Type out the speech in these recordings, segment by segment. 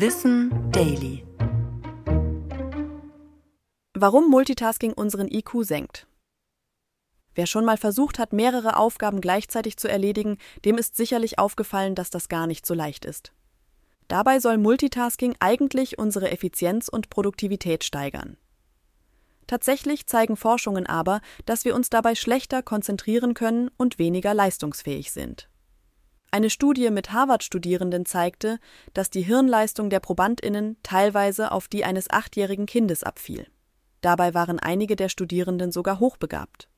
Wissen Daily. Warum Multitasking unseren IQ senkt. Wer schon mal versucht hat, mehrere Aufgaben gleichzeitig zu erledigen, dem ist sicherlich aufgefallen, dass das gar nicht so leicht ist. Dabei soll Multitasking eigentlich unsere Effizienz und Produktivität steigern. Tatsächlich zeigen Forschungen aber, dass wir uns dabei schlechter konzentrieren können und weniger leistungsfähig sind. Eine Studie mit Harvard-Studierenden zeigte, dass die Hirnleistung der Probandinnen teilweise auf die eines achtjährigen Kindes abfiel. Dabei waren einige der Studierenden sogar hochbegabt.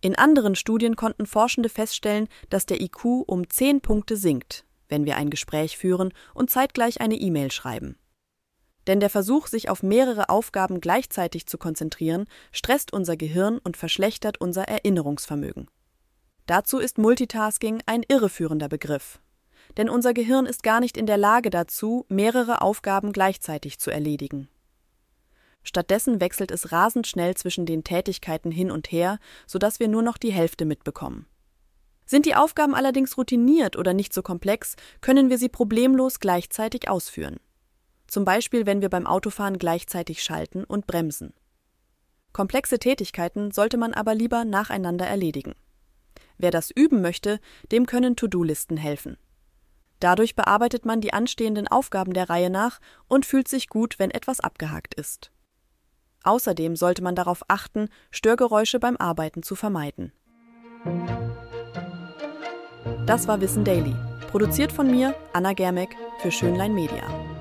In anderen Studien konnten Forschende feststellen, dass der IQ um zehn Punkte sinkt, wenn wir ein Gespräch führen und zeitgleich eine E-Mail schreiben. Denn der Versuch, sich auf mehrere Aufgaben gleichzeitig zu konzentrieren, stresst unser Gehirn und verschlechtert unser Erinnerungsvermögen. Dazu ist Multitasking ein irreführender Begriff. Denn unser Gehirn ist gar nicht in der Lage dazu, mehrere Aufgaben gleichzeitig zu erledigen. Stattdessen wechselt es rasend schnell zwischen den Tätigkeiten hin und her, sodass wir nur noch die Hälfte mitbekommen. Sind die Aufgaben allerdings routiniert oder nicht so komplex, können wir sie problemlos gleichzeitig ausführen. Zum Beispiel, wenn wir beim Autofahren gleichzeitig schalten und bremsen. Komplexe Tätigkeiten sollte man aber lieber nacheinander erledigen. Wer das üben möchte, dem können To-Do-Listen helfen. Dadurch bearbeitet man die anstehenden Aufgaben der Reihe nach und fühlt sich gut, wenn etwas abgehakt ist. Außerdem sollte man darauf achten, Störgeräusche beim Arbeiten zu vermeiden. Das war Wissen Daily, produziert von mir, Anna Germeck, für Schönlein Media.